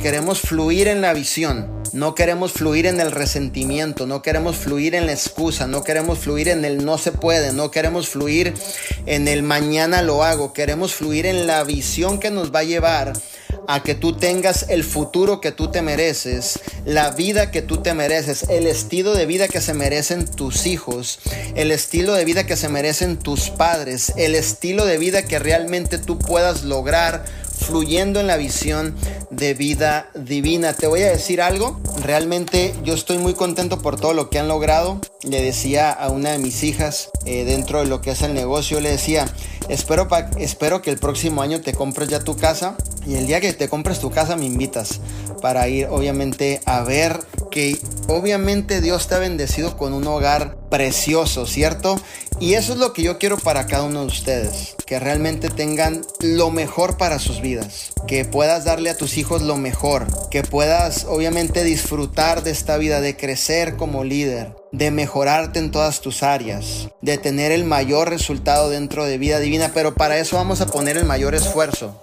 queremos fluir en la visión. No queremos fluir en el resentimiento, no queremos fluir en la excusa, no queremos fluir en el no se puede, no queremos fluir en el mañana lo hago, queremos fluir en la visión que nos va a llevar a que tú tengas el futuro que tú te mereces, la vida que tú te mereces, el estilo de vida que se merecen tus hijos, el estilo de vida que se merecen tus padres, el estilo de vida que realmente tú puedas lograr fluyendo en la visión de vida divina. Te voy a decir algo, realmente yo estoy muy contento por todo lo que han logrado. Le decía a una de mis hijas eh, dentro de lo que es el negocio, le decía, espero, espero que el próximo año te compres ya tu casa y el día que te compres tu casa me invitas para ir obviamente a ver que obviamente Dios te ha bendecido con un hogar precioso, ¿cierto? Y eso es lo que yo quiero para cada uno de ustedes, que realmente tengan lo mejor para sus vidas, que puedas darle a tus hijos lo mejor, que puedas obviamente disfrutar de esta vida, de crecer como líder, de mejorarte en todas tus áreas, de tener el mayor resultado dentro de vida divina, pero para eso vamos a poner el mayor esfuerzo.